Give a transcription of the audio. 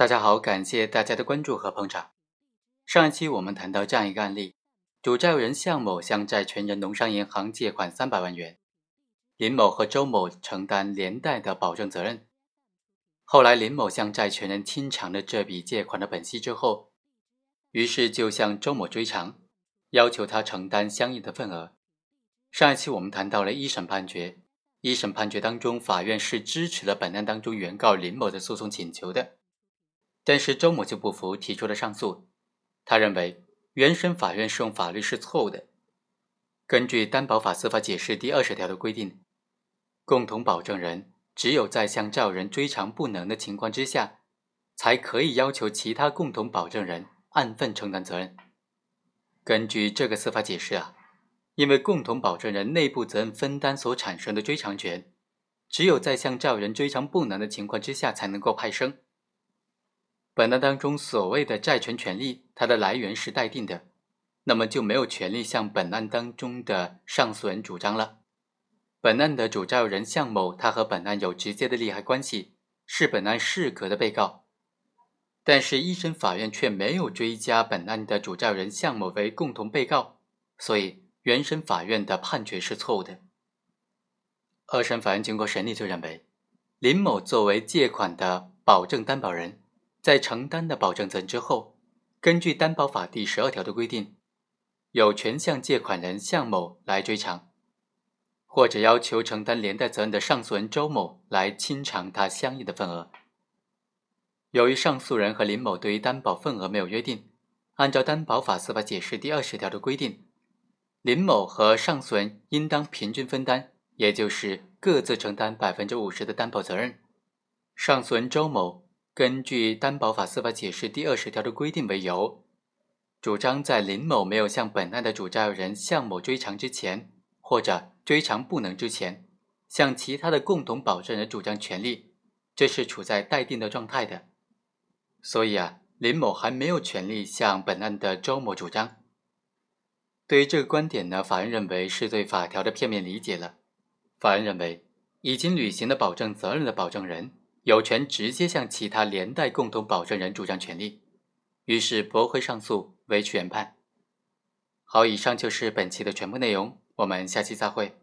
大家好，感谢大家的关注和捧场。上一期我们谈到这样一个案例：主债务人向某向债权人农商银行借款三百万元，林某和周某承担连带的保证责任。后来林某向债权人清偿了这笔借款的本息之后，于是就向周某追偿，要求他承担相应的份额。上一期我们谈到了一审判决，一审判决当中，法院是支持了本案当中原告林某的诉讼请求的。但是周某就不服，提出了上诉。他认为原审法院适用法律是错误的。根据担保法司法解释第二十条的规定，共同保证人只有在向债务人追偿不能的情况之下，才可以要求其他共同保证人按份承担责任。根据这个司法解释啊，因为共同保证人内部责任分担所产生的追偿权，只有在向债务人追偿不能的情况之下才能够派生。本案当中所谓的债权权利，它的来源是待定的，那么就没有权利向本案当中的上诉人主张了。本案的主债务人向某，他和本案有直接的利害关系，是本案适格的被告，但是一审法院却没有追加本案的主债务人向某为共同被告，所以原审法院的判决是错误的。二审法院经过审理就认为，林某作为借款的保证担保人。在承担的保证责任之后，根据担保法第十二条的规定，有权向借款人向某来追偿，或者要求承担连带责任的上诉人周某来清偿他相应的份额。由于上诉人和林某对于担保份额没有约定，按照担保法司法解释第二十条的规定，林某和上诉人应当平均分担，也就是各自承担百分之五十的担保责任。上诉人周某。根据担保法司法解释第二十条的规定为由，主张在林某没有向本案的主债务人向某追偿之前，或者追偿不能之前，向其他的共同保证人主张权利，这是处在待定的状态的。所以啊，林某还没有权利向本案的周某主张。对于这个观点呢，法院认为是对法条的片面理解了。法院认为，已经履行了保证责任的保证人。有权直接向其他连带共同保证人主张权利，于是驳回上诉，维持原判。好，以上就是本期的全部内容，我们下期再会。